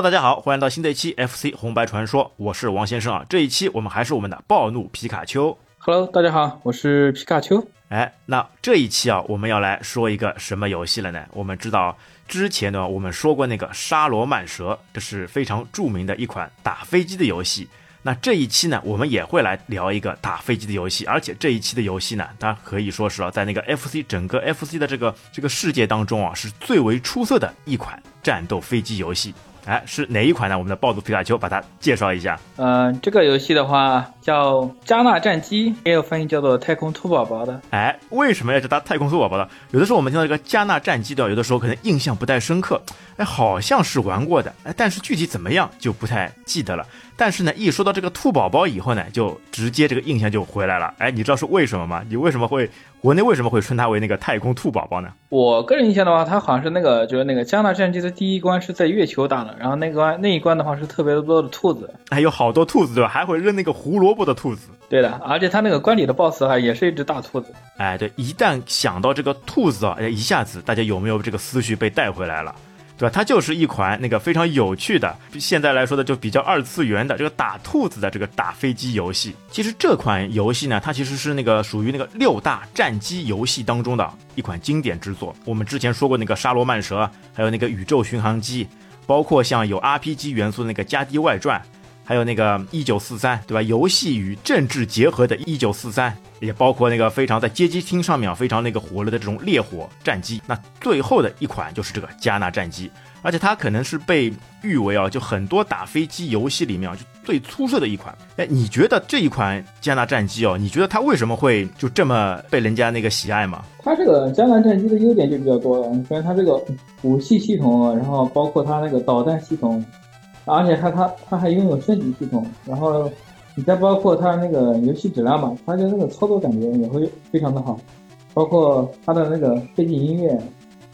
Hello，大家好，欢迎来到新的一期 FC 红白传说，我是王先生啊。这一期我们还是我们的暴怒皮卡丘。Hello，大家好，我是皮卡丘。哎，那这一期啊，我们要来说一个什么游戏了呢？我们知道之前呢，我们说过那个沙罗曼蛇，这是非常著名的一款打飞机的游戏。那这一期呢，我们也会来聊一个打飞机的游戏，而且这一期的游戏呢，它可以说是啊，在那个 FC 整个 FC 的这个这个世界当中啊，是最为出色的一款战斗飞机游戏。哎，是哪一款呢？我们的暴走皮卡丘把它介绍一下。嗯、这个游戏的话叫《加纳战机》，也有翻译叫做《太空兔宝宝》的。哎，为什么要叫它太空兔宝宝呢？有的时候我们听到这个加纳战机的，有的时候可能印象不太深刻，哎，好像是玩过的，哎，但是具体怎么样就不太记得了。但是呢，一说到这个兔宝宝以后呢，就直接这个印象就回来了。哎，你知道是为什么吗？你为什么会国内为什么会称它为那个太空兔宝宝呢？我个人印象的话，它好像是那个就是那个《加纳战机》的第一关是在月球打的，然后那关那一关的话是特别多的兔子。还有好多兔子对吧？还会扔那个胡萝卜的兔子。对的，而且它那个关里的 BOSS 啊也是一只大兔子。哎，对，一旦想到这个兔子啊，哎，一下子大家有没有这个思绪被带回来了？对吧？它就是一款那个非常有趣的，现在来说的就比较二次元的这个打兔子的这个打飞机游戏。其实这款游戏呢，它其实是那个属于那个六大战机游戏当中的一款经典之作。我们之前说过那个沙罗曼蛇，还有那个宇宙巡航机，包括像有 RPG 元素的那个《加迪外传》。还有那个一九四三，对吧？游戏与政治结合的一九四三，也包括那个非常在街机厅上面非常那个火热的这种烈火战机。那最后的一款就是这个加纳战机，而且它可能是被誉为啊，就很多打飞机游戏里面啊，就最出色的一款。哎，你觉得这一款加纳战机哦，你觉得它为什么会就这么被人家那个喜爱吗？它这个加纳战机的优点就比较多了，你看它这个武器系统，然后包括它那个导弹系统。而且它它它还拥有升级系统，然后你再包括它那个游戏质量吧，它的那个操作感觉也会非常的好，包括它的那个背景音乐，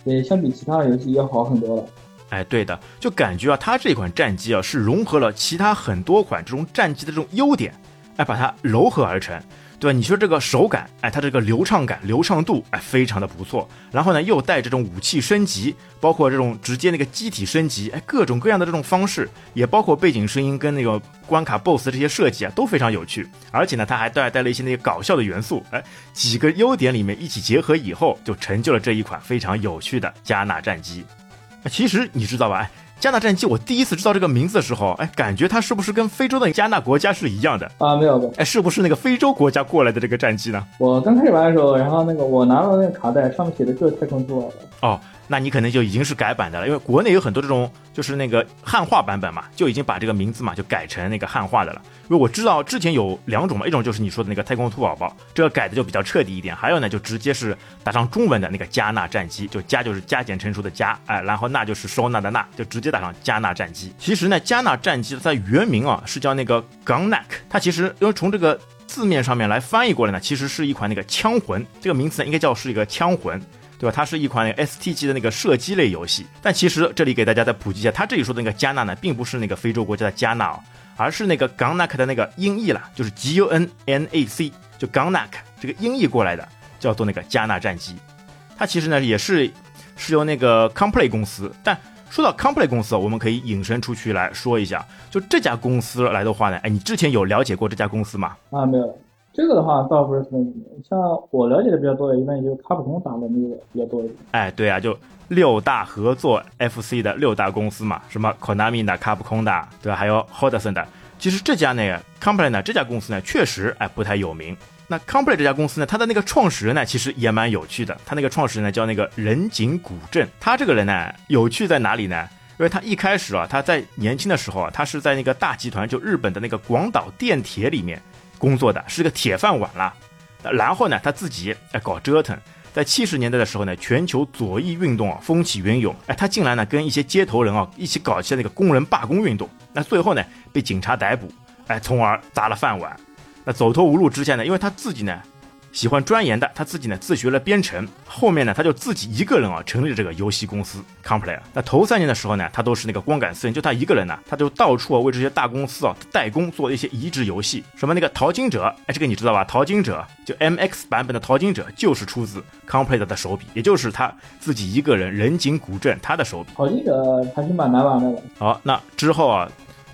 也相比其他的游戏要好很多了。哎，对的，就感觉啊，它这款战机啊是融合了其他很多款这种战机的这种优点，哎，把它糅合而成。对吧？你说这个手感，哎，它这个流畅感、流畅度，哎，非常的不错。然后呢，又带这种武器升级，包括这种直接那个机体升级，哎，各种各样的这种方式，也包括背景声音跟那个关卡 BOSS 这些设计啊，都非常有趣。而且呢，它还带带了一些那个搞笑的元素，哎，几个优点里面一起结合以后，就成就了这一款非常有趣的加纳战机。其实你知道吧？哎。加纳战机，我第一次知道这个名字的时候，哎，感觉它是不是跟非洲的加纳国家是一样的啊？没有的，哎，是不是那个非洲国家过来的这个战机呢？我刚开始玩的时候，然后那个我拿到那个卡带，上面写的就是太空兔的。哦，那你可能就已经是改版的了，因为国内有很多这种就是那个汉化版本嘛，就已经把这个名字嘛就改成那个汉化的了。因为我知道之前有两种嘛，一种就是你说的那个太空兔宝宝，这个改的就比较彻底一点；还有呢，就直接是打上中文的那个加纳战机，就加就是加减乘除的加，哎，然后纳就是收纳的纳，就直接打上加纳战机。其实呢，加纳战机它原名啊是叫那个 Gunnak，它其实因为从这个字面上面来翻译过来呢，其实是一款那个枪魂，这个名词呢应该叫是一个枪魂。对吧？它是一款 ST 级的那个射击类游戏，但其实这里给大家再普及一下，它这里说的那个加纳呢，并不是那个非洲国家的加纳哦，而是那个 Gunnak 的那个音译啦，就是 G U N N A C，就 Gunnak 这个音译过来的，叫做那个加纳战机。它其实呢也是是由那个 Complay 公司，但说到 Complay 公司，我们可以引申出去来说一下，就这家公司来的话呢，哎，你之前有了解过这家公司吗？啊，没有。这个的话倒不是特别像我了解的比较多的，一般也就卡普空打的那个比较多一点。哎，对啊，就六大合作 FC 的六大公司嘛，什么 Konami 的、卡普空的，对吧？还有 Hodson 的。其实这家那个 Complay 呢，这家公司呢，确实哎不太有名。那 Complay 这家公司呢，它的那个创始人呢，其实也蛮有趣的。他那个创始人呢，叫那个人井古镇。他这个人呢，有趣在哪里呢？因为他一开始啊，他在年轻的时候啊，他是在那个大集团，就日本的那个广岛电铁里面。工作的是个铁饭碗啦，然后呢，他自己哎搞折腾，在七十年代的时候呢，全球左翼运动啊风起云涌，哎，他竟然呢跟一些街头人啊一起搞起了那个工人罢工运动，那最后呢被警察逮捕，哎，从而砸了饭碗，那走投无路之下呢，因为他自己呢喜欢钻研的，他自己呢自学了编程，后面呢他就自己一个人啊成立了这个游戏公司 Complay。那头三年的时候呢，他都是那个光杆司令，就他一个人呢，他就到处啊为这些大公司啊代工做一些移植游戏，什么那个淘金者，哎，这个你知道吧？淘金者就 MX 版本的淘金者就是出自 Complay 的手笔，也就是他自己一个人人景古镇他的手笔。淘金者还是蛮难玩的。好，那之后啊，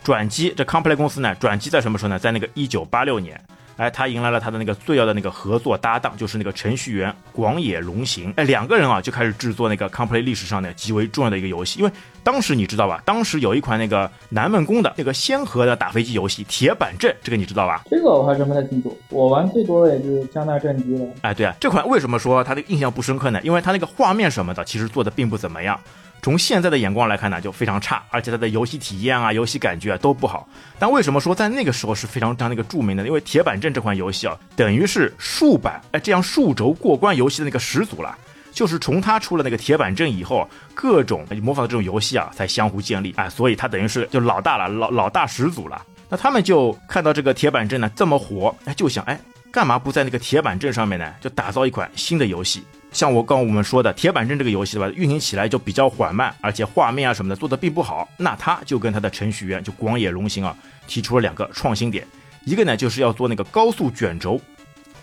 转机这 Complay 公司呢，转机在什么时候呢？在那个一九八六年。哎，他迎来了他的那个最要的那个合作搭档，就是那个程序员广野龙行。哎，两个人啊就开始制作那个 Complay 历史上呢极为重要的一个游戏。因为当时你知道吧？当时有一款那个南梦宫的那个仙河的打飞机游戏《铁板阵》，这个你知道吧？这个我还真不太清楚。我玩最多的也就是江纳战机了。哎，对啊，这款为什么说它的印象不深刻呢？因为它那个画面什么的其实做的并不怎么样。从现在的眼光来看呢，就非常差，而且它的游戏体验啊、游戏感觉啊都不好。但为什么说在那个时候是非常非常那个著名的？因为《铁板阵》这款游戏啊，等于是竖版哎这样竖轴过关游戏的那个始祖了。就是从它出了那个《铁板阵》以后，各种模仿的这种游戏啊才相互建立哎，所以它等于是就老大了，老老大始祖了。那他们就看到这个《铁板阵》呢这么火，哎，就想哎，干嘛不在那个《铁板阵》上面呢，就打造一款新的游戏？像我刚我们说的《铁板阵》这个游戏对吧，运行起来就比较缓慢，而且画面啊什么的做的并不好。那他就跟他的程序员就广野龙行啊提出了两个创新点，一个呢就是要做那个高速卷轴，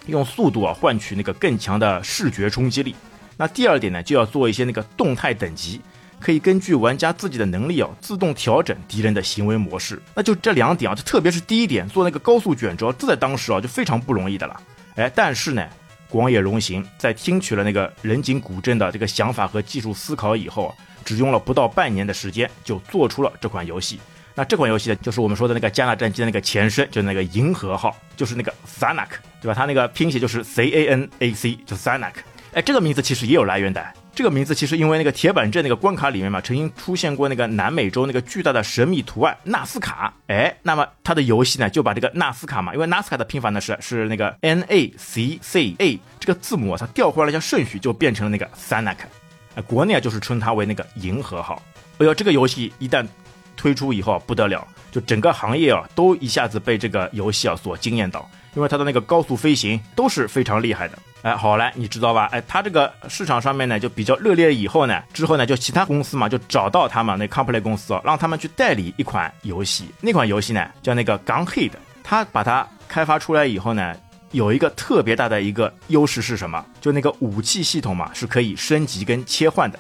用速度啊换取那个更强的视觉冲击力。那第二点呢就要做一些那个动态等级，可以根据玩家自己的能力啊自动调整敌人的行为模式。那就这两点啊，就特别是第一点做那个高速卷轴，这在当时啊就非常不容易的了。哎，但是呢。广野荣行在听取了那个人井古镇的这个想法和技术思考以后，只用了不到半年的时间就做出了这款游戏。那这款游戏呢，就是我们说的那个加纳战机的那个前身，就是那个银河号，就是那个 Sanak，对吧？它那个拼写就是 C A N A C，就 Sanak。哎，这个名字其实也有来源的。这个名字其实因为那个铁板阵那个关卡里面嘛，曾经出现过那个南美洲那个巨大的神秘图案纳斯卡。哎，那么它的游戏呢就把这个纳斯卡嘛，因为纳斯卡的拼法呢是是那个 N A C C A 这个字母，它调换了一下顺序，就变成了那个 Sanak。国内啊就是称它为那个银河号。哎呦，这个游戏一旦推出以后不得了，就整个行业啊都一下子被这个游戏啊所惊艳到，因为它的那个高速飞行都是非常厉害的。哎，好嘞，你知道吧？哎，它这个市场上面呢就比较热烈，以后呢，之后呢就其他公司嘛就找到他们那 Complay 公司哦，让他们去代理一款游戏。那款游戏呢叫那个 Gun Head，它把它开发出来以后呢，有一个特别大的一个优势是什么？就那个武器系统嘛是可以升级跟切换的。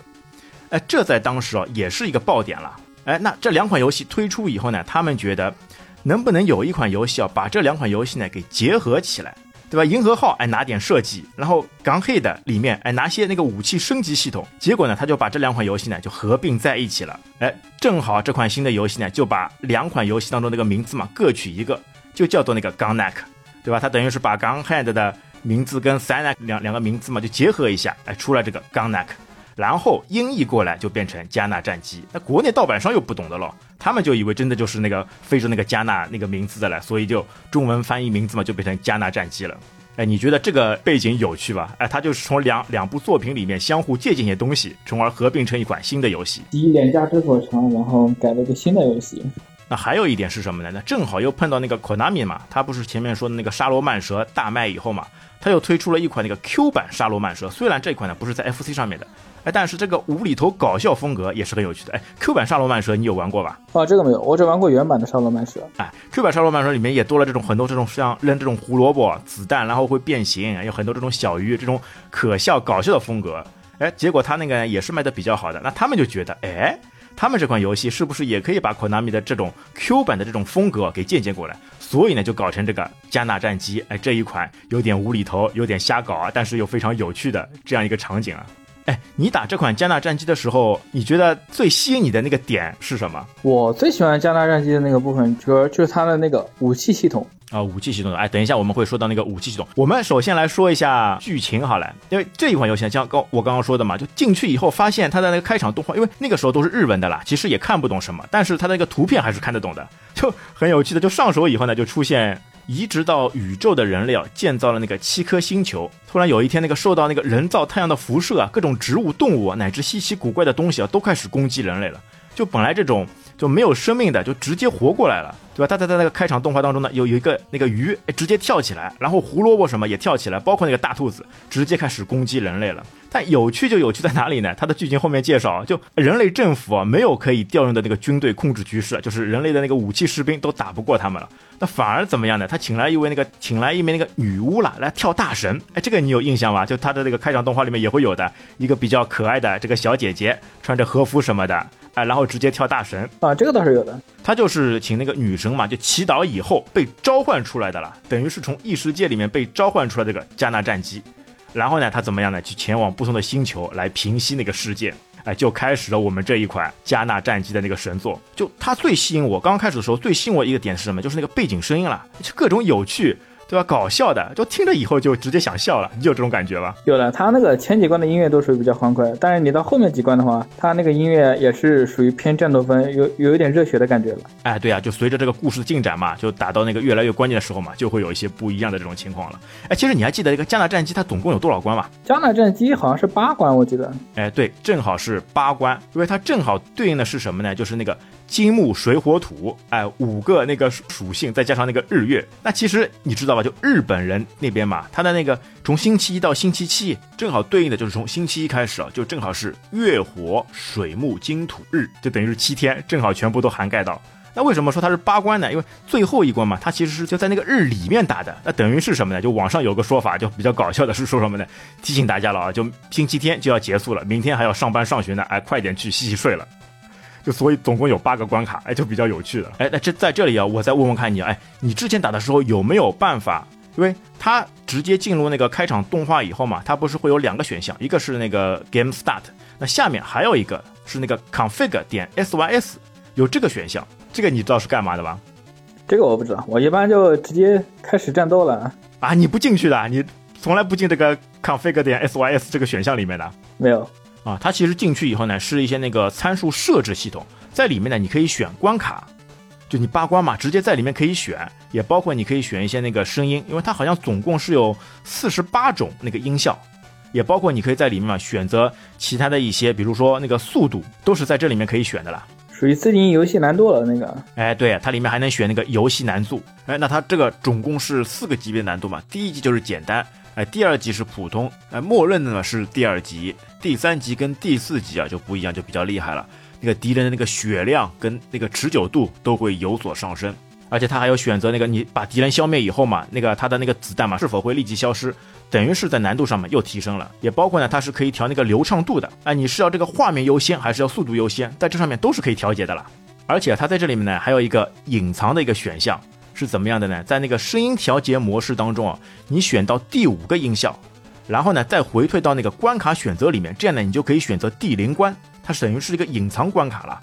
哎，这在当时哦也是一个爆点了。哎，那这两款游戏推出以后呢，他们觉得能不能有一款游戏啊把这两款游戏呢给结合起来？对吧？银河号哎拿点设计，然后港黑的里面哎拿些那个武器升级系统，结果呢他就把这两款游戏呢就合并在一起了。哎，正好这款新的游戏呢就把两款游戏当中那个名字嘛各取一个，就叫做那个 Gunneck，对吧？它等于是把 Gunhead 的名字跟 Sanak 两两个名字嘛就结合一下，哎出来这个 Gunneck。然后音译过来就变成加纳战机，那国内盗版商又不懂的了，他们就以为真的就是那个非洲那个加纳那个名字的了，所以就中文翻译名字嘛就变成加纳战机了。哎，你觉得这个背景有趣吧？哎，它就是从两两部作品里面相互借鉴一些东西，从而合并成一款新的游戏。集两家之所长，然后改了个新的游戏。那还有一点是什么呢？那正好又碰到那个 Konami 嘛，他不是前面说的那个沙罗曼蛇大卖以后嘛，他又推出了一款那个 Q 版沙罗曼蛇，虽然这款呢不是在 FC 上面的。哎，但是这个无厘头搞笑风格也是很有趣的。哎，Q 版沙罗曼蛇你有玩过吧？啊，这个没有，我只玩过原版的沙罗曼蛇。哎，Q 版沙罗曼蛇里面也多了这种很多这种像扔这种胡萝卜子弹，然后会变形，有很多这种小鱼这种可笑搞笑的风格。哎，结果他那个也是卖的比较好的，那他们就觉得，哎，他们这款游戏是不是也可以把 Konami 的这种 Q 版的这种风格给借鉴过来？所以呢，就搞成这个加纳战机。哎，这一款有点无厘头，有点瞎搞啊，但是又非常有趣的这样一个场景啊。哎，你打这款加纳战机的时候，你觉得最吸引你的那个点是什么？我最喜欢加纳战机的那个部分，主要就是它的那个武器系统啊，武器系统。哎，等一下我们会说到那个武器系统。我们首先来说一下剧情好了，因为这一款游戏像刚我刚刚说的嘛，就进去以后发现它的那个开场动画，因为那个时候都是日文的啦，其实也看不懂什么，但是它那个图片还是看得懂的，就很有趣的。就上手以后呢，就出现。移植到宇宙的人类啊，建造了那个七颗星球。突然有一天，那个受到那个人造太阳的辐射啊，各种植物、动物啊乃至稀奇古怪的东西啊，都开始攻击人类了。就本来这种就没有生命的，就直接活过来了，对吧？他在在那个开场动画当中呢，有有一个那个鱼，直接跳起来，然后胡萝卜什么也跳起来，包括那个大兔子，直接开始攻击人类了。但有趣就有趣在哪里呢？它的剧情后面介绍，就人类政府啊，没有可以调用的那个军队控制局势，就是人类的那个武器士兵都打不过他们了。那反而怎么样呢？他请来一位那个，请来一名那个女巫了，来跳大神。哎，这个你有印象吗？就他的那个开场动画里面也会有的一个比较可爱的这个小姐姐，穿着和服什么的，哎，然后直接跳大神啊，这个倒是有的。他就是请那个女神嘛，就祈祷以后被召唤出来的了，等于是从异世界里面被召唤出来这个加纳战机。然后呢，他怎么样呢？去前往不同的星球来平息那个事件，哎，就开始了我们这一款加纳战机的那个神作。就它最吸引我，刚开始的时候最吸引我一个点是什么？就是那个背景声音了，就各种有趣。对吧？搞笑的，就听着以后就直接想笑了。你有这种感觉吧？有的，他那个前几关的音乐都属于比较欢快，但是你到后面几关的话，他那个音乐也是属于偏战斗风，有有一点热血的感觉了。哎，对啊，就随着这个故事的进展嘛，就打到那个越来越关键的时候嘛，就会有一些不一样的这种情况了。哎，其实你还记得这个加纳战机它总共有多少关吗？加纳战机好像是八关，我记得。哎，对，正好是八关，因为它正好对应的是什么呢？就是那个。金木水火土，哎，五个那个属性，再加上那个日月，那其实你知道吧？就日本人那边嘛，他的那个从星期一到星期七，正好对应的就是从星期一开始啊，就正好是月火水木金土日，就等于是七天，正好全部都涵盖到。那为什么说它是八关呢？因为最后一关嘛，它其实是就在那个日里面打的。那等于是什么呢？就网上有个说法，就比较搞笑的是说什么呢？提醒大家了啊，就星期天就要结束了，明天还要上班上学呢，哎，快点去洗洗睡了。就所以总共有八个关卡，哎，就比较有趣的。哎，那这在这里啊，我再问问看你，哎，你之前打的时候有没有办法？因为它直接进入那个开场动画以后嘛，它不是会有两个选项，一个是那个 Game Start，那下面还有一个是那个 Config 点 SYS，有这个选项，这个你知道是干嘛的吧？这个我不知道，我一般就直接开始战斗了。啊，你不进去的，你从来不进这个 Config 点 SYS 这个选项里面的？没有。啊，它其实进去以后呢，是一些那个参数设置系统，在里面呢，你可以选关卡，就你八关嘛，直接在里面可以选，也包括你可以选一些那个声音，因为它好像总共是有四十八种那个音效，也包括你可以在里面嘛选择其他的一些，比如说那个速度，都是在这里面可以选的啦。属于自定义游戏难度了那个。哎，对，它里面还能选那个游戏难度，哎，那它这个总共是四个级别难度嘛，第一级就是简单。哎，第二级是普通，哎，默认的呢是第二级，第三级跟第四级啊就不一样，就比较厉害了。那个敌人的那个血量跟那个持久度都会有所上升，而且他还有选择那个你把敌人消灭以后嘛，那个他的那个子弹嘛是否会立即消失，等于是在难度上面又提升了。也包括呢，它是可以调那个流畅度的，哎，你是要这个画面优先还是要速度优先，在这上面都是可以调节的了。而且它在这里面呢还有一个隐藏的一个选项。是怎么样的呢？在那个声音调节模式当中啊，你选到第五个音效，然后呢再回退到那个关卡选择里面，这样呢你就可以选择第零关，它等于是一个隐藏关卡了，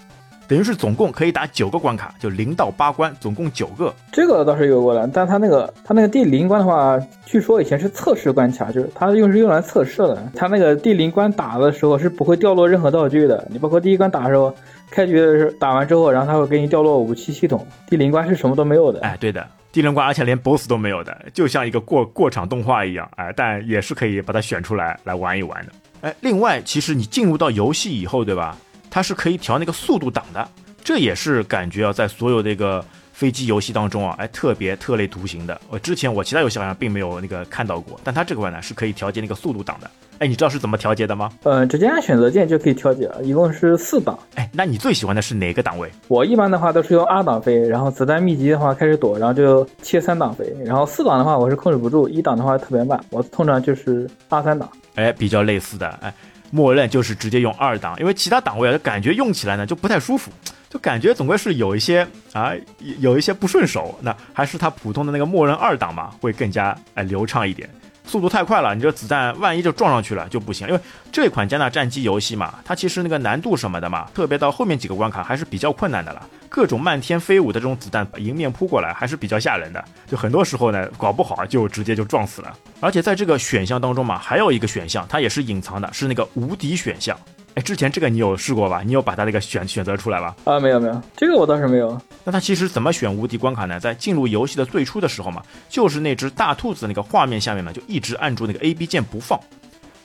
等于是总共可以打九个关卡，就零到八关，总共九个。这个倒是有过的，但它那个它那个第零关的话，据说以前是测试关卡，就是它用是用来测试的，它那个第零关打的时候是不会掉落任何道具的，你包括第一关打的时候。开局的时候打完之后，然后他会给你掉落武器系统。地灵关是什么都没有的。哎，对的，地灵关而且连 BOSS 都没有的，就像一个过过场动画一样。哎，但也是可以把它选出来来玩一玩的。哎，另外，其实你进入到游戏以后，对吧？它是可以调那个速度档的，这也是感觉啊，在所有这个飞机游戏当中啊，哎，特别特立独行的。我之前我其他游戏好像并没有那个看到过，但它这块呢是可以调节那个速度档的。哎，你知道是怎么调节的吗？嗯，直接按选择键就可以调节了，一共是四档。哎，那你最喜欢的是哪个档位？我一般的话都是用二档飞，然后子弹密集的话开始躲，然后就切三档飞，然后四档的话我是控制不住，一档的话特别慢，我通常就是二三档。哎，比较类似的，哎，默认就是直接用二档，因为其他档位感觉用起来呢就不太舒服，就感觉总归是有一些啊有一些不顺手，那还是它普通的那个默认二档嘛，会更加哎流畅一点。速度太快了，你这子弹万一就撞上去了就不行。因为这款加纳战机游戏嘛，它其实那个难度什么的嘛，特别到后面几个关卡还是比较困难的了。各种漫天飞舞的这种子弹迎面扑过来，还是比较吓人的。就很多时候呢，搞不好就直接就撞死了。而且在这个选项当中嘛，还有一个选项，它也是隐藏的，是那个无敌选项。哎，之前这个你有试过吧？你有把它那个选选择出来吧？啊，没有没有，这个我倒是没有。那它其实怎么选无敌关卡呢？在进入游戏的最初的时候嘛，就是那只大兔子那个画面下面嘛，就一直按住那个 A B 键不放。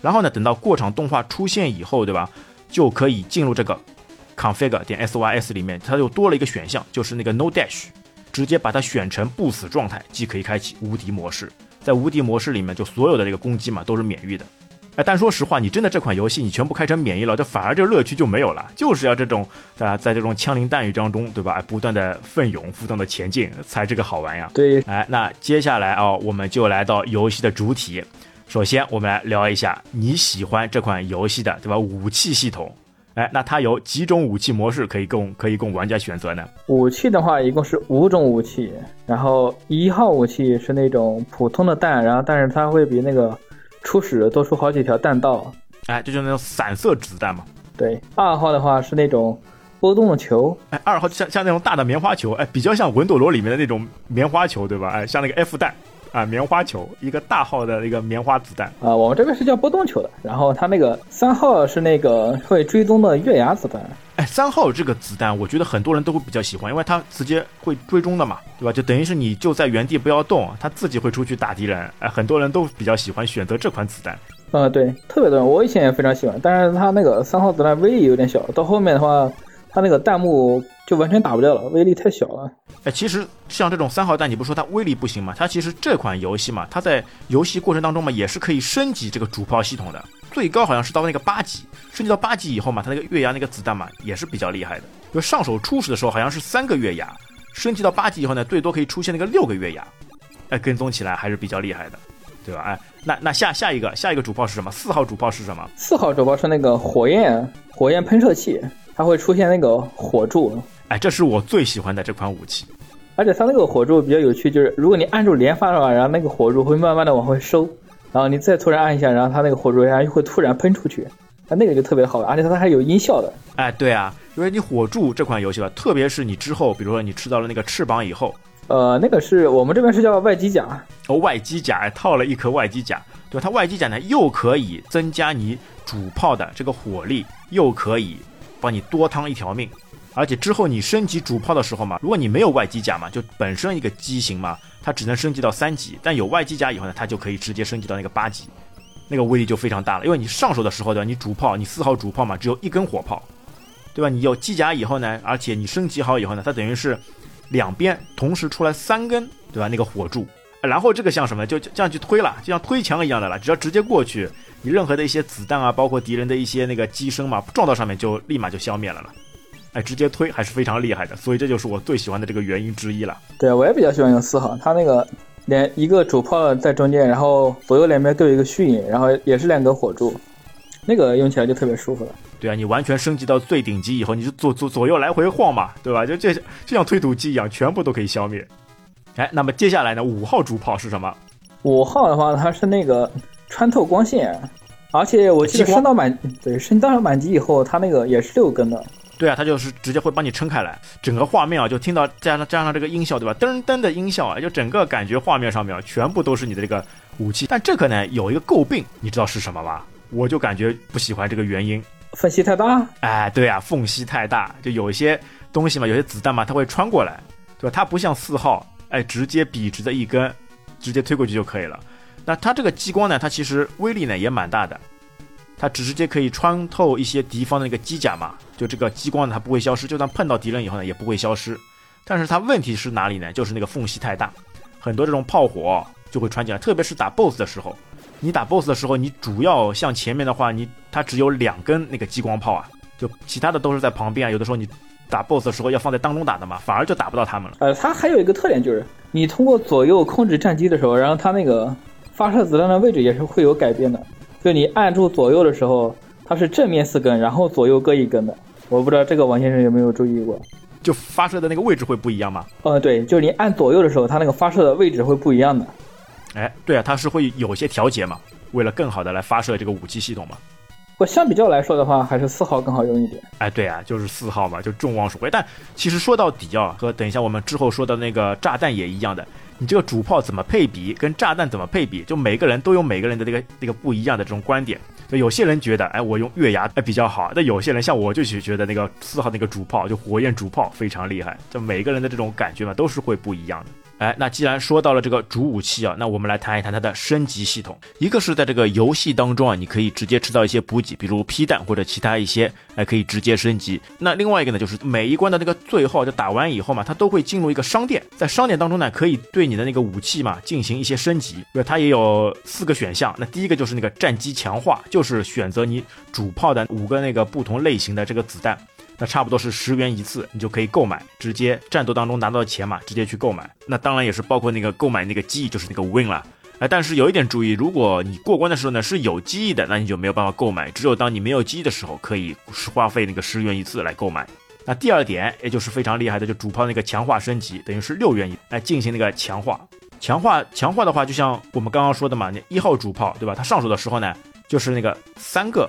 然后呢，等到过场动画出现以后，对吧？就可以进入这个 config 点 sys 里面，它又多了一个选项，就是那个 no dash，直接把它选成不死状态，即可以开启无敌模式。在无敌模式里面，就所有的这个攻击嘛都是免疫的。哎，但说实话，你真的这款游戏你全部开成免疫了，这反而这乐趣就没有了。就是要这种啊，在这种枪林弹雨当中，对吧？不断的奋勇，不断的前进，才这个好玩呀。对，哎，那接下来啊，我们就来到游戏的主体。首先，我们来聊一下你喜欢这款游戏的，对吧？武器系统。哎，那它有几种武器模式可以供可以供玩家选择呢？武器的话，一共是五种武器。然后一号武器是那种普通的弹，然后但是它会比那个。初始多出好几条弹道，哎，这就是那种散射子弹嘛。对，二号的话是那种波动的球，哎，二号像像那种大的棉花球，哎，比较像魂斗罗里面的那种棉花球，对吧？哎，像那个 F 弹。啊，棉花球，一个大号的一个棉花子弹啊，我们这边是叫波动球的。然后它那个三号是那个会追踪的月牙子弹。哎，三号这个子弹，我觉得很多人都会比较喜欢，因为它直接会追踪的嘛，对吧？就等于是你就在原地不要动，它自己会出去打敌人。哎，很多人都比较喜欢选择这款子弹。啊，对，特别多人，我以前也非常喜欢，但是它那个三号子弹威力有点小，到后面的话。它那个弹幕就完全打不掉了，威力太小了。哎，其实像这种三号弹，你不说它威力不行吗？它其实这款游戏嘛，它在游戏过程当中嘛，也是可以升级这个主炮系统的，最高好像是到那个八级，升级到八级以后嘛，它那个月牙那个子弹嘛，也是比较厉害的。就上手初始的时候好像是三个月牙，升级到八级以后呢，最多可以出现那个六个月牙，哎，跟踪起来还是比较厉害的，对吧？哎，那那下下一个下一个主炮是什么？四号主炮是什么？四号主炮是那个火焰火焰喷射器。它会出现那个火柱，哎，这是我最喜欢的这款武器。而且它那个火柱比较有趣，就是如果你按住连发的话，然后那个火柱会慢慢的往回收，然后你再突然按一下，然后它那个火柱然后又会突然喷出去，它那个就特别好玩，而且它还有音效的。哎，对啊，因为你火柱这款游戏吧，特别是你之后，比如说你吃到了那个翅膀以后，呃，那个是我们这边是叫外机甲，哦，外机甲套了一颗外机甲，对吧？它外机甲呢又可以增加你主炮的这个火力，又可以。帮你多趟一条命，而且之后你升级主炮的时候嘛，如果你没有外机甲嘛，就本身一个机型嘛，它只能升级到三级，但有外机甲以后呢，它就可以直接升级到那个八级，那个威力就非常大了。因为你上手的时候对吧，你主炮你四号主炮嘛，只有一根火炮，对吧？你有机甲以后呢，而且你升级好以后呢，它等于是两边同时出来三根，对吧？那个火柱，然后这个像什么，就这样去推了，就像推墙一样的了，只要直接过去。你任何的一些子弹啊，包括敌人的一些那个机身嘛，撞到上面就立马就消灭了了。哎，直接推还是非常厉害的，所以这就是我最喜欢的这个原因之一了。对啊，我也比较喜欢用四号，它那个连一个主炮在中间，然后左右两边都有一个虚影，然后也是两个火柱，那个用起来就特别舒服了。对啊，你完全升级到最顶级以后，你就左左左右来回晃嘛，对吧？就这就像推土机一样，全部都可以消灭。哎，那么接下来呢，五号主炮是什么？五号的话，它是那个。穿透光线，而且我记得升到满对升到了满级以后，它那个也是六根的。对啊，它就是直接会帮你撑开来，整个画面啊就听到加上加上这个音效，对吧？噔噔的音效啊，就整个感觉画面上面全部都是你的这个武器。但这个呢有一个诟病，你知道是什么吗？我就感觉不喜欢这个原因，缝隙太大。哎，对啊，缝隙太大，就有一些东西嘛，有些子弹嘛，它会穿过来，对吧？它不像四号，哎，直接笔直的一根，直接推过去就可以了。那它这个激光呢？它其实威力呢也蛮大的，它直接可以穿透一些敌方的那个机甲嘛。就这个激光呢，它不会消失，就算碰到敌人以后呢，也不会消失。但是它问题是哪里呢？就是那个缝隙太大，很多这种炮火就会穿进来。特别是打 BOSS 的时候，你打 BOSS 的时候，你主要向前面的话，你它只有两根那个激光炮啊，就其他的都是在旁边啊。有的时候你打 BOSS 的时候要放在当中打的嘛，反而就打不到他们了。呃，它还有一个特点就是，你通过左右控制战机的时候，然后它那个。发射子弹的位置也是会有改变的，就你按住左右的时候，它是正面四根，然后左右各一根的。我不知道这个王先生有没有注意过？就发射的那个位置会不一样吗？呃，对，就是你按左右的时候，它那个发射的位置会不一样的。哎，对啊，它是会有些调节嘛，为了更好的来发射这个武器系统嘛。我相比较来说的话，还是四号更好用一点。哎，对啊，就是四号嘛，就众望所归。但其实说到底啊，和等一下我们之后说的那个炸弹也一样的。你这个主炮怎么配比，跟炸弹怎么配比，就每个人都有每个人的这个这个不一样的这种观点。就有些人觉得，哎，我用月牙哎比较好。那有些人像我，就觉得那个四号那个主炮就火焰主炮非常厉害。就每个人的这种感觉嘛，都是会不一样的。哎，那既然说到了这个主武器啊，那我们来谈一谈它的升级系统。一个是在这个游戏当中啊，你可以直接吃到一些补给，比如批弹或者其他一些，哎，可以直接升级。那另外一个呢，就是每一关的那个最后就打完以后嘛，它都会进入一个商店，在商店当中呢，可以对你的那个武器嘛进行一些升级。对，它也有四个选项。那第一个就是那个战机强化，就是选择你主炮的五个那个不同类型的这个子弹。那差不多是十元一次，你就可以购买，直接战斗当中拿到的钱嘛，直接去购买。那当然也是包括那个购买那个机翼，就是那个 win 了。哎，但是有一点注意，如果你过关的时候呢是有机翼的，那你就没有办法购买，只有当你没有机翼的时候，可以花费那个十元一次来购买。那第二点，也就是非常厉害的，就主炮那个强化升级，等于是六元一来进行那个强化。强化强化的话，就像我们刚刚说的嘛，那一号主炮对吧？它上手的时候呢，就是那个三个。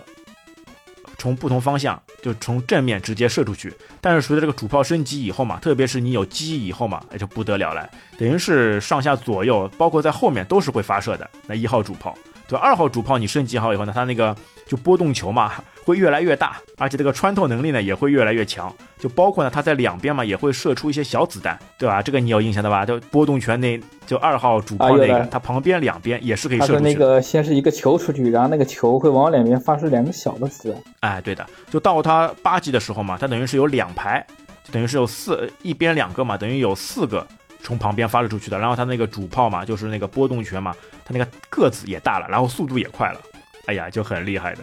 从不同方向就从正面直接射出去，但是随着这个主炮升级以后嘛，特别是你有机以后嘛，那就不得了了，等于是上下左右，包括在后面都是会发射的。那一号主炮。对，二号主炮你升级好以后呢，它那个就波动球嘛会越来越大，而且这个穿透能力呢也会越来越强。就包括呢，它在两边嘛也会射出一些小子弹，对吧？这个你有印象的吧？就波动拳那就二号主炮那个，它旁边两边也是可以射出去。那个先是一个球出去，然后那个球会往两边发射两个小的子弹。哎，对的，就到它八级的时候嘛，它等于是有两排，等于是有四一边两个嘛，等于有四个。从旁边发射出去的，然后它那个主炮嘛，就是那个波动拳嘛，它那个个子也大了，然后速度也快了，哎呀，就很厉害的。